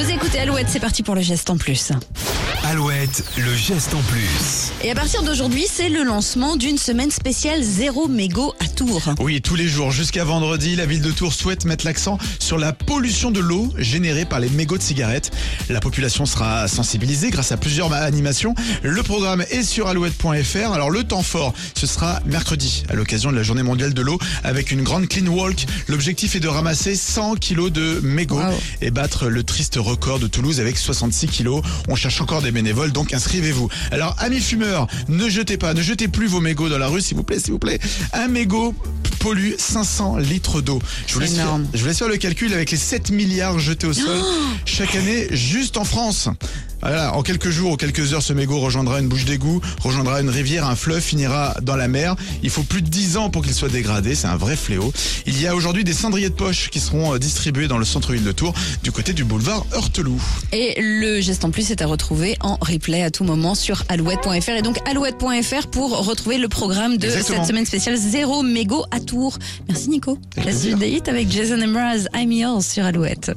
Vous écoutez Alouette, c'est parti pour le geste en plus. Alouette, le geste en plus. Et à partir d'aujourd'hui, c'est le lancement d'une semaine spéciale zéro mégot à Tours. Oui, tous les jours jusqu'à vendredi, la ville de Tours souhaite mettre l'accent sur la pollution de l'eau générée par les mégots de cigarettes. La population sera sensibilisée grâce à plusieurs animations. Le programme est sur alouette.fr. Alors le temps fort, ce sera mercredi à l'occasion de la journée mondiale de l'eau avec une grande clean walk. L'objectif est de ramasser 100 kilos de mégots Wow. et battre le triste record de Toulouse avec 66 kilos. On cherche encore des bénévoles, donc inscrivez-vous. Alors, amis fumeurs, ne jetez pas, ne jetez plus vos mégots dans la rue, s'il vous plaît, s'il vous plaît. Un mégot pollue 500 litres d'eau. Je vous C'est laisse faire- énorme. je vous laisse faire le calcul avec les 7 milliards jetés au sol chaque année juste en France. Voilà, en quelques jours ou quelques heures, ce mégot rejoindra une bouche d'égout, rejoindra une rivière, un fleuve, finira dans la mer. Il faut plus de 10 ans pour qu'il soit dégradé, c'est un vrai fléau. Il y a aujourd'hui des cendriers de poche qui seront euh, distribués dans le centre-ville de Tours, du côté du boulevard Heurteloup. Et le geste en plus est à retrouver en replay à tout moment sur alouette.fr et donc alouette.fr pour retrouver le programme de Exactement. cette semaine spéciale zéro mégot à Tours. Merci Nico. La suite des hits avec Jason Mraz, I'm Yours sur Alouette.